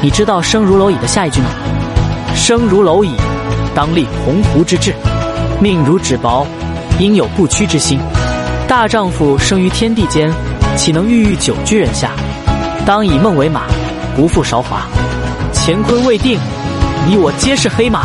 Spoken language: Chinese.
你知道生如蝼蚁的下一句吗？生如蝼蚁，当立鸿鹄之志；命如纸薄，应有不屈之心。大丈夫生于天地间，岂能郁郁久居人下？当以梦为马，不负韶华。乾坤未定，你我皆是黑马。